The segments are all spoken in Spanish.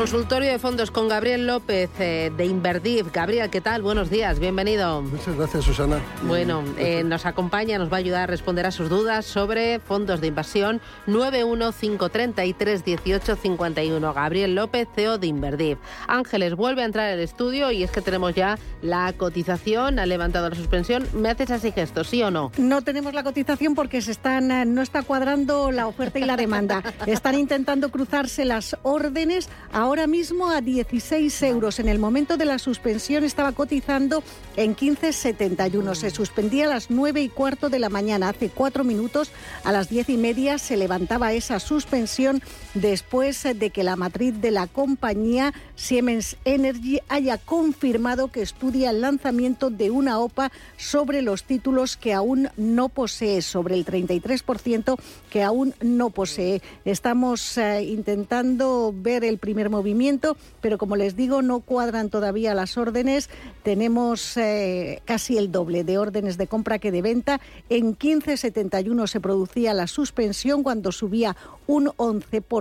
Consultorio de fondos con Gabriel López eh, de Inverdiv. Gabriel, ¿qué tal? Buenos días, bienvenido. Muchas gracias, Susana. Bueno, eh, nos acompaña, nos va a ayudar a responder a sus dudas sobre fondos de inversión 915331851. Gabriel López, CEO de Inverdiv. Ángeles vuelve a entrar al estudio y es que tenemos ya la cotización, ha levantado la suspensión. ¿Me haces así gestos, sí o no? No tenemos la cotización porque se están, eh, no está cuadrando la oferta y la demanda. Están intentando cruzarse las órdenes. Ahora mismo a 16 euros. En el momento de la suspensión estaba cotizando en 15,71. Se suspendía a las 9 y cuarto de la mañana. Hace cuatro minutos, a las 10 y media, se levantaba esa suspensión después de que la matriz de la compañía Siemens Energy haya confirmado que estudia el lanzamiento de una OPA sobre los títulos que aún no posee, sobre el 33% que aún no posee. Estamos eh, intentando ver el primer movimiento, pero como les digo, no cuadran todavía las órdenes. Tenemos eh, casi el doble de órdenes de compra que de venta. En 15.71 se producía la suspensión cuando subía un 11%.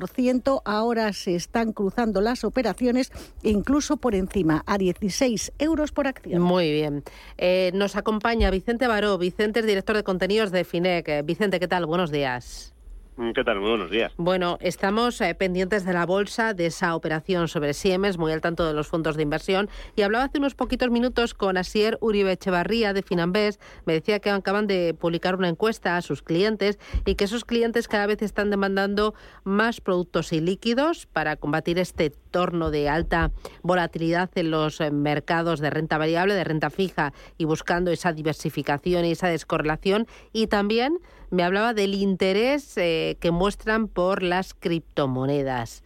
Ahora se están cruzando las operaciones incluso por encima, a 16 euros por acción. Muy bien. Eh, nos acompaña Vicente Baró. Vicente es director de contenidos de FINEC. Eh, Vicente, ¿qué tal? Buenos días. Mm, ¿Qué tal? Muy buenos días. Bueno, estamos eh, pendientes de la bolsa, de esa operación sobre Siemens, muy al tanto de los fondos de inversión. Y hablaba hace unos poquitos minutos con Asier Uribe Echevarría de Finambés. Me decía que acaban de publicar una encuesta a sus clientes y que esos clientes cada vez están demandando más productos y líquidos para combatir este entorno de alta volatilidad en los eh, mercados de renta variable, de renta fija y buscando esa diversificación y esa descorrelación. Y también me hablaba del interés eh, que muestran por las criptomonedas.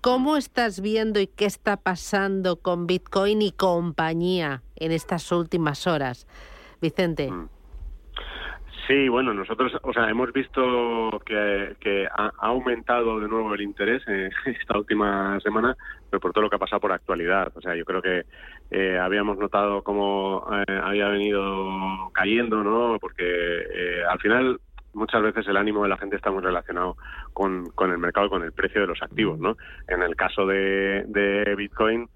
¿Cómo estás viendo y qué está pasando con Bitcoin y compañía en estas últimas horas? Vicente. Mm. Sí, bueno, nosotros, o sea, hemos visto que, ha, aumentado de nuevo el interés en esta última semana, pero por todo lo que ha pasado por actualidad. O sea, yo creo que eh, habíamos notado cómo eh, había venido cayendo, ¿no? Porque eh, al final muchas veces el ánimo de la gente está muy relacionado con, con el mercado, con el precio de los activos, ¿no? En el caso de, de Bitcoin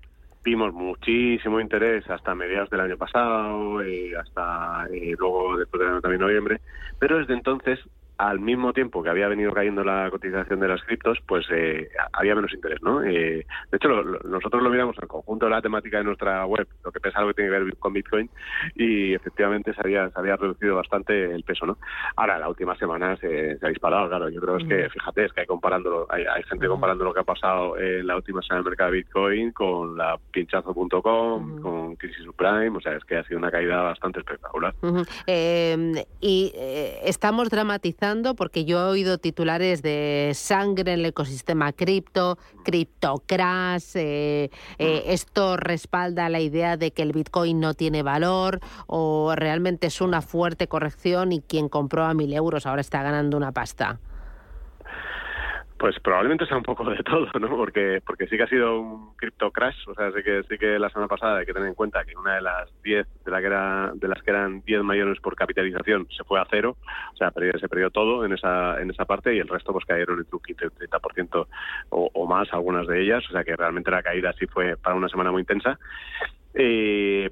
vimos muchísimo interés hasta mediados del año pasado y hasta y luego después del también noviembre, pero desde entonces al mismo tiempo que había venido cayendo la cotización de las criptos, pues eh, había menos interés, ¿no? Eh, de hecho, nosotros lo miramos el conjunto de la temática de nuestra web, lo que pesa algo que tiene que ver con Bitcoin, y efectivamente se había, se había reducido bastante el peso, ¿no? Ahora, la última semana se, ha disparado, claro. Yo creo es que, fíjate, es que hay comparando, hay, gente comparando lo que ha pasado en la última semana del mercado de Bitcoin con la pinchazo.com, con Crisis Subprime, o sea, es que ha sido una caída bastante espectacular. Eh, y estamos dramatizando porque yo he oído titulares de sangre en el ecosistema cripto, cripto crash, eh, eh, esto respalda la idea de que el Bitcoin no tiene valor o realmente es una fuerte corrección y quien compró a mil euros ahora está ganando una pasta. Pues probablemente sea un poco de todo, ¿no? Porque porque sí que ha sido un crypto crash, o sea, sí que sí que la semana pasada hay que tener en cuenta que una de las 10 de la que era de las que eran 10 mayores por capitalización se fue a cero, o sea, se perdió todo en esa en esa parte y el resto pues cayeron entre un 15 30% o, o más algunas de ellas, o sea, que realmente la caída sí fue para una semana muy intensa. Eh,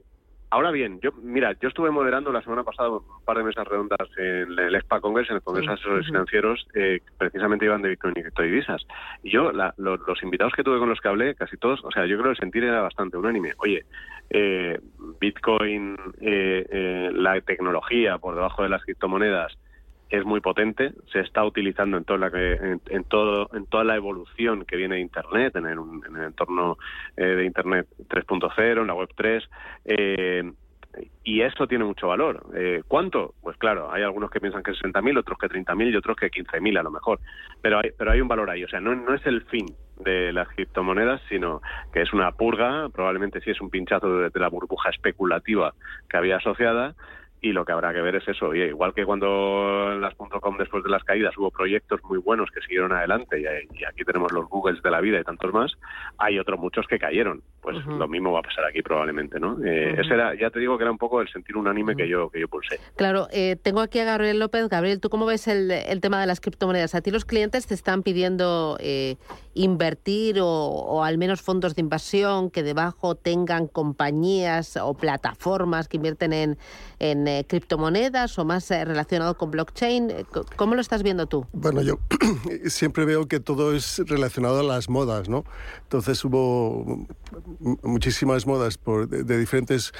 Ahora bien, yo mira, yo estuve moderando la semana pasada un par de mesas redondas en el EXPA Congress, en el Congreso de Asesores Financieros, eh, precisamente iban de Bitcoin y criptodivisas. Y yo, los invitados que tuve con los que hablé, casi todos, o sea, yo creo que el sentir era bastante unánime. Oye, eh, Bitcoin, eh, la tecnología por debajo de las criptomonedas, es muy potente, se está utilizando en, toda la, en, todo, en toda la evolución que viene de Internet, en el, en el entorno eh, de Internet 3.0, en la Web 3, eh, y eso tiene mucho valor. Eh, ¿Cuánto? Pues claro, hay algunos que piensan que 60.000, otros que 30.000 y otros que 15.000 a lo mejor, pero hay, pero hay un valor ahí, o sea, no es el fin de las criptomonedas, sino que es una purga, probablemente sí es un pinchazo de la burbuja especulativa que había asociada, y lo que habrá que ver es eso. Y igual que cuando en las .com después de las caídas hubo proyectos muy buenos que siguieron adelante y, aquí tenemos los Googles de la vida y tantos más, hay otros muchos que cayeron. Pues lo mismo va a pasar aquí probablemente, ¿no? Eh, ese era, ya te digo que era un poco el sentir unánime que yo que yo pulsé. Claro, eh, tengo aquí a Gabriel López. Gabriel, ¿tú cómo ves el, el, tema de las criptomonedas? ¿A ti los clientes te están pidiendo eh, invertir o, o al menos fondos de inversión que debajo tengan compañías o plataformas que invierten en, en eh, criptomonedas o más eh, relacionado con blockchain. Eh, ¿Cómo lo estás viendo tú? Bueno, yo siempre veo que todo es relacionado a las modas, ¿no? Entonces hubo muchísimas modas por, de, diferentes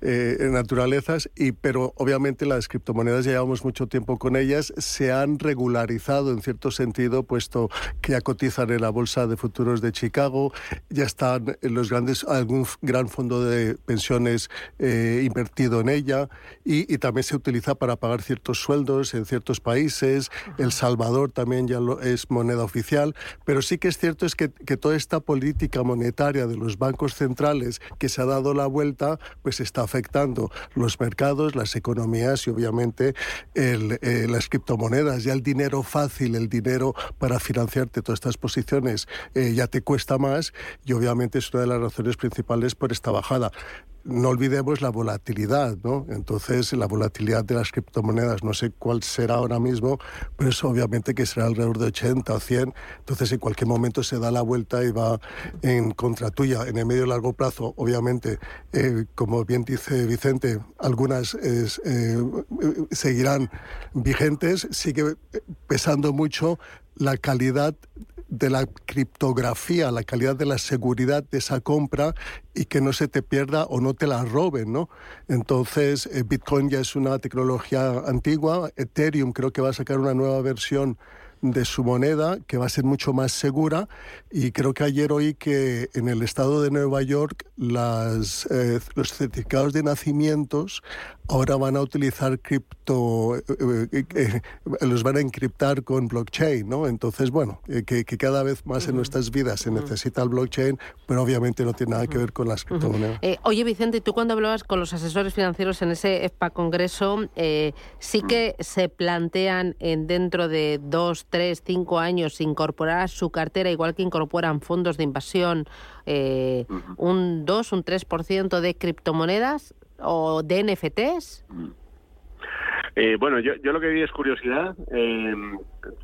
naturalezas, y, pero obviamente las criptomonedas llevamos mucho tiempo con ellas, se han regularizado en cierto sentido, puesto que ya cotizan en la Bolsa de Futuros de Chicago, ya están los grandes, algún gran fondo de pensiones invertido en ella, y, también se utiliza para pagar ciertos sueldos en ciertos países. El Salvador también ya lo, es moneda oficial, pero sí que es cierto es que, que, toda esta política monetaria de los bancos centrales que se ha dado la vuelta, pues está afectando los mercados, las economías y obviamente el, eh, las criptomonedas. Ya el dinero fácil, el dinero para financiarte todas estas posiciones eh, ya te cuesta más y obviamente es una de las razones principales por esta bajada no olvidemos la volatilidad, ¿no? Entonces, la volatilidad de las criptomonedas, no sé cuál será ahora mismo, pero es obviamente que será alrededor de 80 o 100. Entonces, en cualquier momento se da la vuelta y va en contra tuya. En el medio y largo plazo, obviamente, eh, como bien dice Vicente, algunas eh, seguirán vigentes, sigue pesando mucho la calidad de la criptografía, la calidad de la seguridad de esa compra y que no se te pierda o no te la roben, ¿no? Entonces, eh, Bitcoin ya es una tecnología antigua, Ethereum creo que va a sacar una nueva versión de su moneda, que va a ser mucho más segura. Y creo que ayer oí que en el estado de Nueva York las, eh, los certificados de nacimientos ahora van a utilizar cripto, eh, eh, los van a encriptar con blockchain, ¿no? Entonces, bueno, que, cada vez más en nuestras vidas se necesita el blockchain, pero obviamente no tiene nada que ver con las criptomonedas. oye, Vicente, tú cuando hablabas con los asesores financieros en ese EFPA Congreso, sí que se plantean en dentro de dos, tres, cinco años incorporar a su cartera, igual que incorporan fondos de inversión, eh, un 2, un 3% de criptomonedas o de NFTs? Eh, bueno, yo, yo lo que vi es curiosidad, eh,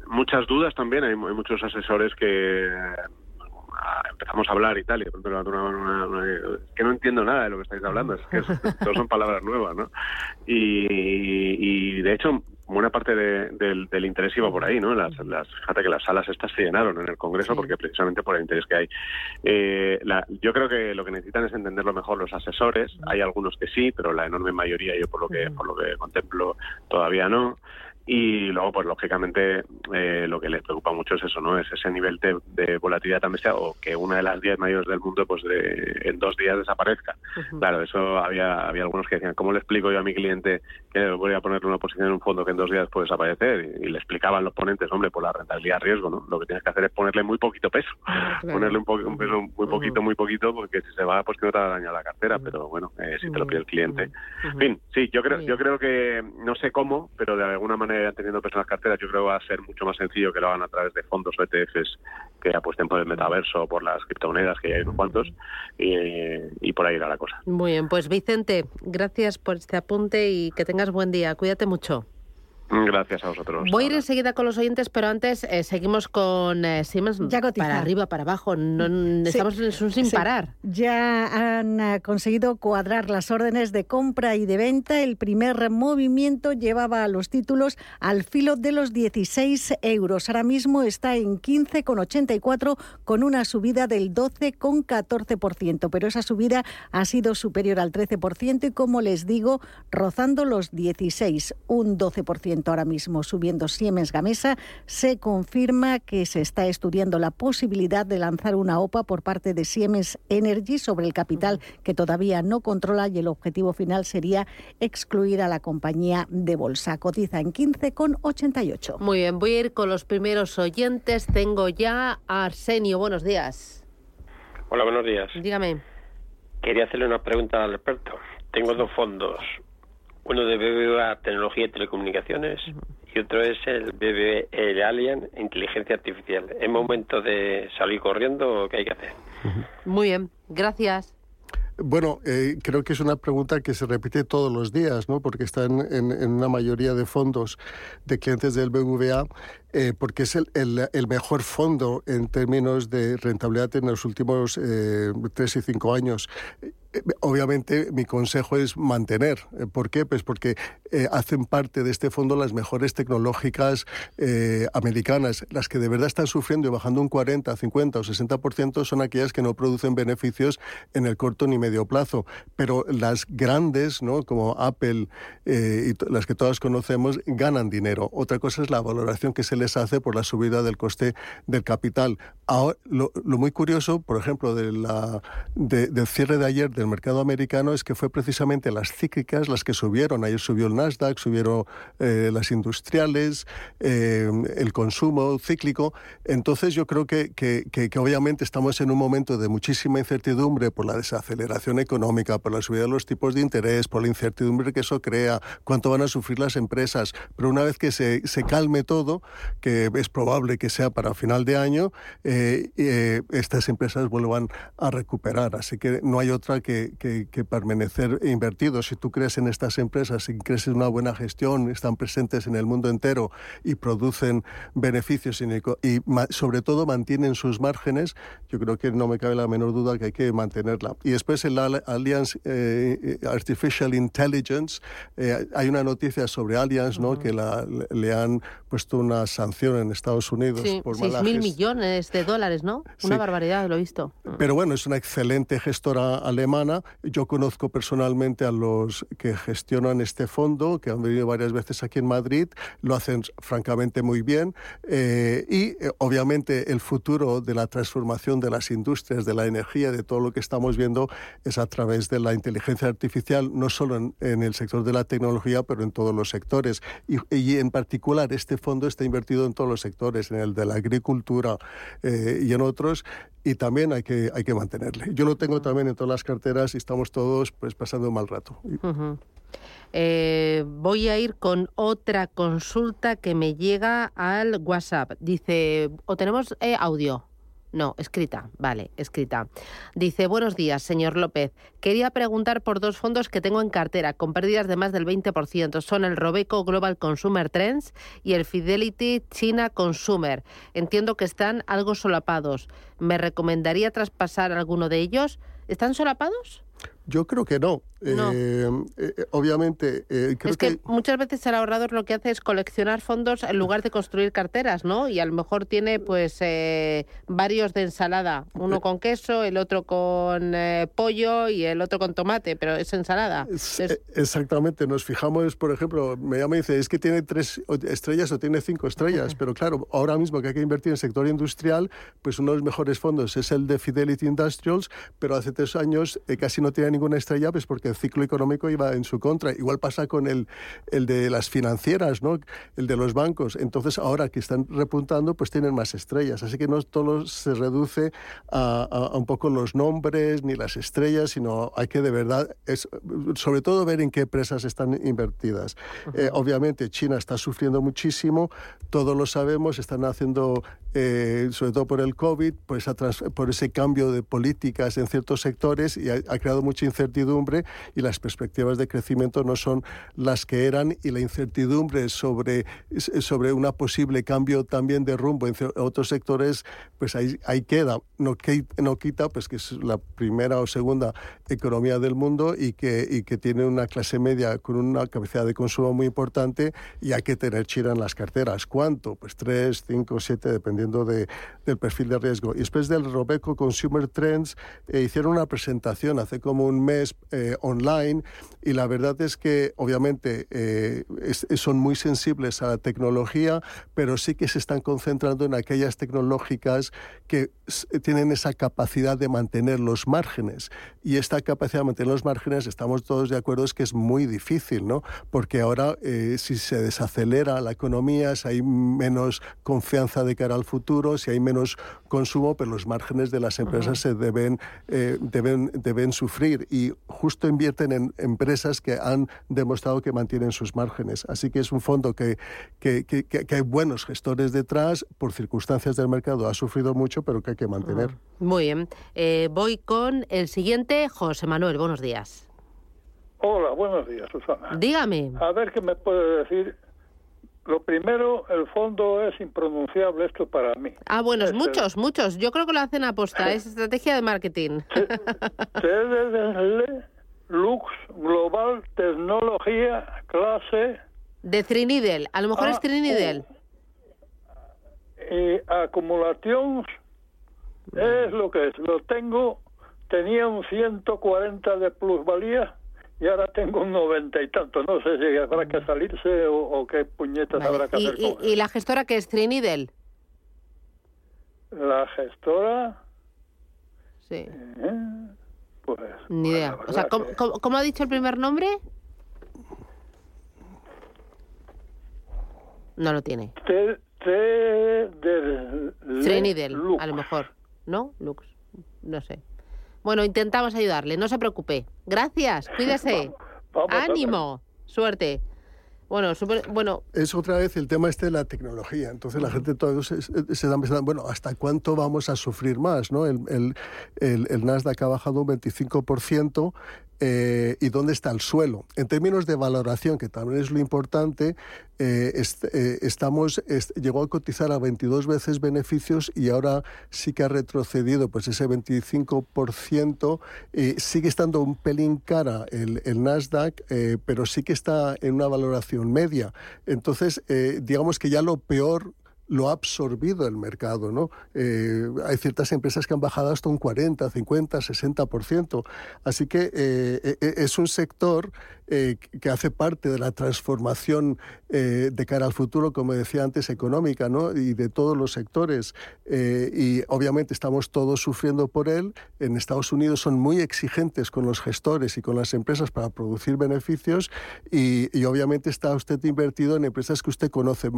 muchas dudas también, hay, muchos asesores que empezamos a hablar y tal, y de pronto que no entiendo nada de lo que estáis hablando, es que son palabras nuevas, ¿no? Y, y de hecho, buena parte del, interés iba por ahí, ¿no? Las, fíjate que las salas estas se llenaron en el Congreso porque precisamente por el interés que hay. Eh, yo creo que lo que necesitan es entenderlo mejor los asesores. Hay algunos que sí, pero la enorme mayoría, yo por lo que por lo que contemplo, todavía no. Y luego, pues lógicamente, eh, lo que les preocupa mucho es eso, ¿no? Es ese nivel de, volatilidad tan bestia o que una de las 10 mayores del mundo, pues de, en dos días desaparezca. Claro, eso había, había algunos que decían, ¿cómo le explico yo a mi cliente que voy a ponerle una posición en un fondo que en dos días puede desaparecer? Y, le explicaban los ponentes, hombre, por la rentabilidad riesgo, ¿no? Lo que tienes que hacer es ponerle muy poquito peso. Ponerle un, un, peso muy poquito, muy poquito, porque si se va, pues que no te va a dañar la cartera, pero bueno, eh, si te lo pide el cliente. En fin, sí, yo creo, yo creo que, no sé cómo, pero de alguna manera teniendo personas carteras, yo creo que va a ser mucho más sencillo que lo hagan a través de fondos o ETFs que apuesten por el metaverso o por las criptomonedas, que ya hay unos cuantos, y, por ahí irá la cosa. Muy bien, pues Vicente, gracias por este apunte y que tengas buen día. Cuídate mucho. Gracias a vosotros. Voy a ir enseguida con los oyentes, pero antes eh, seguimos con eh, Siemens para arriba, para abajo. No, estamos sin parar. Ya han eh, conseguido cuadrar las órdenes de compra y de venta. El primer movimiento llevaba a los títulos al filo de los 16 euros. Ahora mismo está en 15,84 con una subida del 12,14%. Pero esa subida ha sido superior al 13% y, como les digo, rozando los 16, un 12% ahora mismo subiendo Siemens Gamesa, se confirma que se está estudiando la posibilidad de lanzar una OPA por parte de Siemens Energy sobre el capital que todavía no controla y el objetivo final sería excluir a la compañía de bolsa. Cotiza en 15,88. Muy bien, voy a ir con los primeros oyentes. Tengo ya a Arsenio. Buenos días. Hola, buenos días. Dígame. Quería hacerle una pregunta al experto. Tengo dos fondos Uno de BBVA Tecnología y Telecomunicaciones y otro es el BBVA el Alien Inteligencia Artificial. ¿Es momento de salir corriendo o qué hay que hacer? Muy bien, gracias. Bueno, eh, creo que es una pregunta que se repite todos los días, ¿no? porque está en, en, una mayoría de fondos de clientes del BVA, eh, porque es el, el, el, mejor fondo en términos de rentabilidad en los últimos eh, tres y cinco años obviamente mi consejo es mantener. Eh, ¿Por qué? Pues porque eh, hacen parte de este fondo las mejores tecnológicas eh, americanas. Las que de verdad están sufriendo y bajando un 40, 50 o 60% son aquellas que no producen beneficios en el corto ni medio plazo. Pero las grandes, ¿no? como Apple y las que todas conocemos, ganan dinero. Otra cosa es la valoración que se les hace por la subida del coste del capital. Ahora, lo, muy curioso, por ejemplo, de la, del cierre de ayer del mercado americano es que fue precisamente las cíclicas las que subieron. Ayer subió el Nasdaq, subieron eh, las industriales, eh, el consumo cíclico. Entonces yo creo que, que, que, obviamente estamos en un momento de muchísima incertidumbre por la desaceleración económica, por la subida de los tipos de interés, por la incertidumbre que eso crea, cuánto van a sufrir las empresas. Pero una vez que se, se calme todo, que es probable que sea para final de año, eh, estas empresas vuelvan a recuperar. Así que no hay otra que que, permanecer invertidos. Si tú crees en estas empresas, si crees en una buena gestión, están presentes en el mundo entero y producen beneficios y, sobre todo mantienen sus márgenes, yo creo que no me cabe la menor duda que hay que mantenerla. Y después en la Allianz eh, Artificial Intelligence eh, hay una noticia sobre Allianz, ¿no? que la, le han puesto una sanción en Estados Unidos sí, por 6 mil millones de dólares, ¿no? Una barbaridad, lo he visto. Pero bueno, es una excelente gestora alemana yo conozco personalmente a los que gestionan este fondo, que han venido varias veces aquí en Madrid, lo hacen francamente muy bien eh, y eh, obviamente el futuro de la transformación de las industrias, de la energía, de todo lo que estamos viendo es a través de la inteligencia artificial, no solo en, el sector de la tecnología, pero en todos los sectores. Y, y, en particular este fondo está invertido en todos los sectores, en el de la agricultura eh, y en otros, y también hay que, hay que mantenerle. Yo lo tengo también en todas las carteras y estamos todos pues pasando un mal rato. Eh, voy a ir con otra consulta que me llega al WhatsApp. Dice, o tenemos eh, audio. No, escrita, vale, escrita. Dice, buenos días, señor López. Quería preguntar por dos fondos que tengo en cartera con pérdidas de más del 20%. Son el Robeco Global Consumer Trends y el Fidelity China Consumer. Entiendo que están algo solapados. ¿Me recomendaría traspasar alguno de ellos? ¿Están solapados? Yo creo que no. Eh, eh, obviamente, eh, creo es que, muchas veces el ahorrador lo que hace es coleccionar fondos en lugar de construir carteras, ¿no? Y a lo mejor tiene pues varios de ensalada, uno con queso, el otro con pollo y el otro con tomate, pero es ensalada. Exactamente, nos fijamos, por ejemplo, me llama y dice, es que tiene tres estrellas o tiene cinco estrellas, pero claro, ahora mismo que hay que invertir en el sector industrial, pues uno de los mejores fondos es el de Fidelity Industrials, pero hace tres años casi no tiene ninguna estrella, pues porque el ciclo económico iba en su contra. Igual pasa con el, el de las financieras, ¿no? el de los bancos. Entonces, ahora que están repuntando, pues tienen más estrellas. Así que no todo se reduce a, a, un poco los nombres ni las estrellas, sino hay que de verdad, es, sobre todo ver en qué empresas están invertidas. Eh, obviamente, China está sufriendo muchísimo, todos lo sabemos, están haciendo, eh, sobre todo por el COVID, por, esa por ese cambio de políticas en ciertos sectores y ha, ha creado mucha incertidumbre y las perspectivas de crecimiento no son las que eran y la incertidumbre sobre, sobre un posible cambio también de rumbo en otros sectores, pues ahí, ahí queda. No, no quita pues que es la primera o segunda economía del mundo y que, y que tiene una clase media con una capacidad de consumo muy importante y hay que tener chira en las carteras. ¿Cuánto? Pues 3, 5, 7, dependiendo de, del perfil de riesgo. Y después del Robeco Consumer Trends, eh, hicieron una presentación hace como un mes eh, online y la verdad es que obviamente eh, son muy sensibles a la tecnología, pero sí que se están concentrando en aquellas tecnológicas que tienen esa capacidad de mantener los márgenes. Y esta capacidad de mantener los márgenes, estamos todos de acuerdo, es que es muy difícil, ¿no? Porque ahora eh, si se desacelera la economía, si hay menos confianza de cara al futuro, si hay menos consumo, pero los márgenes de las empresas se deben, eh, deben, deben sufrir y justo invierten en empresas que han demostrado que mantienen sus márgenes. Así que es un fondo que, que, que, que hay buenos gestores detrás, por circunstancias del mercado ha sufrido mucho, pero que hay que mantener. Muy bien. Eh, voy con el siguiente, José Manuel. Buenos días. Hola, buenos días, Susana. Dígame. A ver qué me puede decir. Lo primero, el fondo es impronunciable esto para mí. Ah, bueno, Es el- muchos, muchos. Yo creo que lo hacen aposta. Es estrategia de marketing. TDL Lux Global Tecnología Clase De Trinidel. A lo mejor es Ah, Trinidel. y acumulación es lo que es. Lo tengo, tenía un 140 de plusvalía y ahora tengo un 90 y tanto. No sé si habrá que salirse o, o qué puñetas Vale. habrá que ¿Y, hacer y- con y la gestora que es Trinidel? La gestora, Sí. eh, pues... Ni pues, idea. O sea, ¿cómo, que- cómo- cómo ha dicho el primer nombre? No lo tiene. T, T de Le- Trinidel, Lux. a lo mejor. ¿No? Lux. No sé. Bueno, intentamos ayudarle. No se preocupe. Gracias. Cuídese. Vamos. Ánimo. Suerte. Bueno, súper- bueno, Es otra vez el tema este de la tecnología. Entonces la gente todo se, se está pensando, bueno, ¿hasta cuánto vamos a sufrir más? ¿no? El, el, el, el Nasdaq ha bajado un 25%. eh, ¿Y dónde está el suelo? En términos de valoración, que también es lo importante, eh, est- eh, estamos, est- llegó a cotizar a 22 veces beneficios y ahora sí que ha retrocedido pues ese 25%. eh, sigue estando un pelín cara el, el Nasdaq, eh, pero sí que está en una valoración media. Entonces, eh, digamos que ya lo peor lo ha absorbido el mercado, ¿no? Eh, hay ciertas empresas que han bajado hasta un 40, 50, 60%. Así que eh, eh, es un sector eh, que hace parte de la transformación eh, de cara al futuro, como decía antes, económica, ¿no? Y de todos los sectores. Eh, y obviamente estamos todos sufriendo por él. En Estados Unidos son muy exigentes con los gestores y con las empresas para producir beneficios y, y obviamente está usted invertido en empresas que usted conoce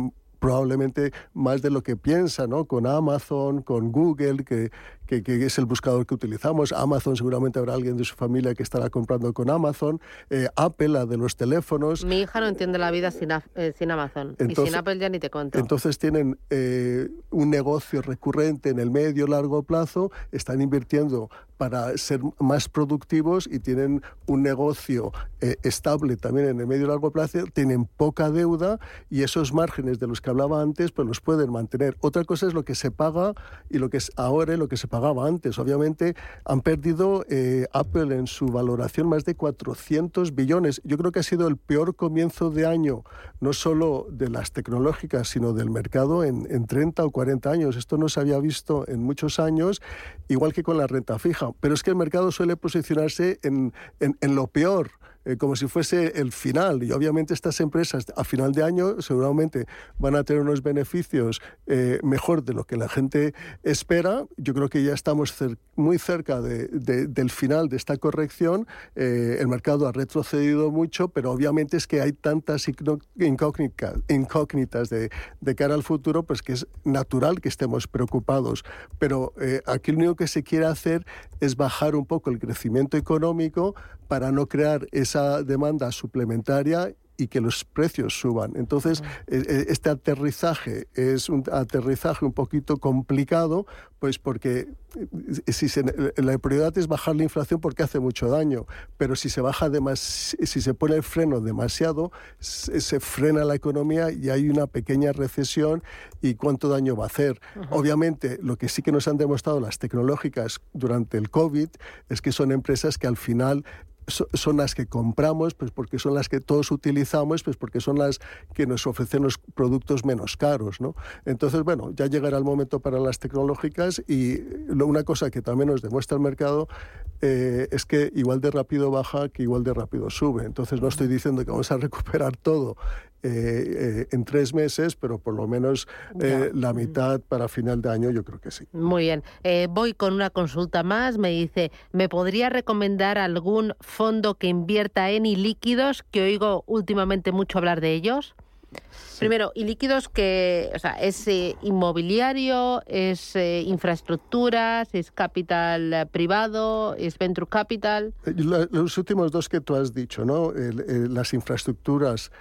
probablemente más de lo que piensa, ¿no? Con Amazon, con Google, que, que, que es el buscador que utilizamos. Amazon seguramente habrá alguien de su familia que estará comprando con Amazon. Eh, Apple, la de los teléfonos. mi hija no entiende la vida sin, eh, sin Amazon. y Entonces- sin Apple ya ni te cuento. Entonces tienen eh, un negocio recurrente en el medio largo plazo, están invirtiendo para ser más productivos y tienen un negocio eh, estable también en el medio largo plazo, tienen poca deuda y esos márgenes de los que hablaba antes pues los pueden mantener. Otra cosa es lo que se paga y lo que es ahora y lo que se pagaba antes. Obviamente han perdido eh, Apple en su valoración más de 400 billones. Yo creo que ha sido el peor comienzo de año, no solo de las tecnológicas, sino del mercado en, en 30 o 40 años. Esto no se había visto en muchos años, igual que con la renta fija. Pero es que el mercado suele posicionarse en, en- en lo peor. Eh, como si fuese el final. Y obviamente estas empresas a final de año seguramente van a tener unos beneficios eh, mejor de lo que la gente espera. Yo creo que ya estamos cer- muy cerca de- de- del final de esta corrección. Eh, el mercado ha retrocedido mucho, pero obviamente es que hay tantas incó- incógnitas, incógnitas de, de cara al futuro, pues que es natural que estemos preocupados. Pero eh, aquí lo único que se quiere hacer es bajar un poco el crecimiento económico para no crear esa demanda suplementaria y que los precios suban. Entonces, eh, eh, este aterrizaje es un aterrizaje un poquito complicado, pues porque eh, si se- la prioridad es bajar la inflación porque hace mucho daño, pero si se baja demas- si se pone el freno demasiado, se, se frena la economía y hay una pequeña recesión y cuánto daño va a hacer. Obviamente, lo que sí que nos han demostrado las tecnológicas durante el COVID es que son empresas que al final son las que compramos, pues porque son las que todos utilizamos, pues porque son las que nos ofrecen los productos menos caros, ¿no? Entonces, bueno, ya llegará el momento para las tecnológicas y una cosa que también nos demuestra el mercado eh, es que igual de rápido baja que igual de rápido sube. Entonces, no estoy diciendo que vamos a recuperar todo eh, eh, en tres meses, pero por lo menos eh, la mitad para final de año yo creo que sí. Muy bien. Eh, voy con una consulta más. Me dice, ¿me podría recomendar algún fondo que invierta en ilíquidos, que oigo últimamente mucho hablar de ellos? Primero, y líquidos que, o sea, es eh, inmobiliario, es eh, infraestructuras, es capital eh, privado, es venture capital. los últimos dos que tú has dicho, ¿no? las infraestructuras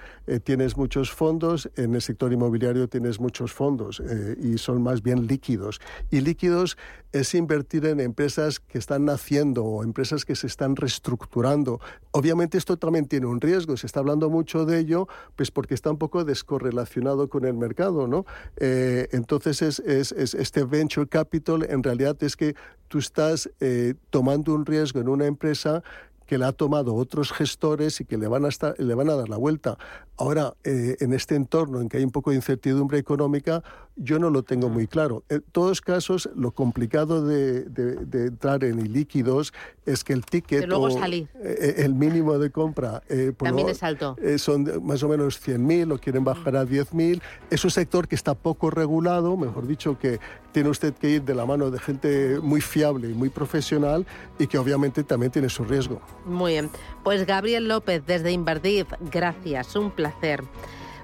tienes muchos fondos, en el sector inmobiliario tienes muchos fondos y son más bien líquidos. Y líquidos es invertir en empresas que están naciendo o empresas que se están reestructurando. Obviamente esto también tiene un riesgo, se está hablando mucho de ello, pues porque está un poco descorrelacionado relacionado con el mercado, ¿no? Eh, entonces, es, es, este venture capital en realidad es que tú estás eh, tomando un riesgo en una empresa que la ha tomado otros gestores y que le van a, estar, le van a dar la vuelta. Ahora, eh, en este entorno en que hay un poco de incertidumbre económica, yo no lo tengo muy claro. En todos casos, lo complicado de, entrar en ilíquidos es que el ticket o eh, el mínimo de compra eh, también es alto. son más o menos 100.000 o quieren bajar a 10.000. Es un sector que está poco regulado, mejor dicho, que tiene usted que ir de la mano de gente muy fiable y muy profesional y que obviamente también tiene su riesgo. Muy bien. Pues Gabriel López desde Inverdiv, gracias, un placer.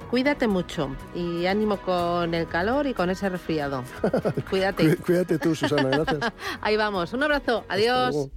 Cuídate mucho y ánimo con el calor y con ese resfriado. Cuídate. Cuídate tú, Susana, gracias. Ahí vamos. Un abrazo. Adiós.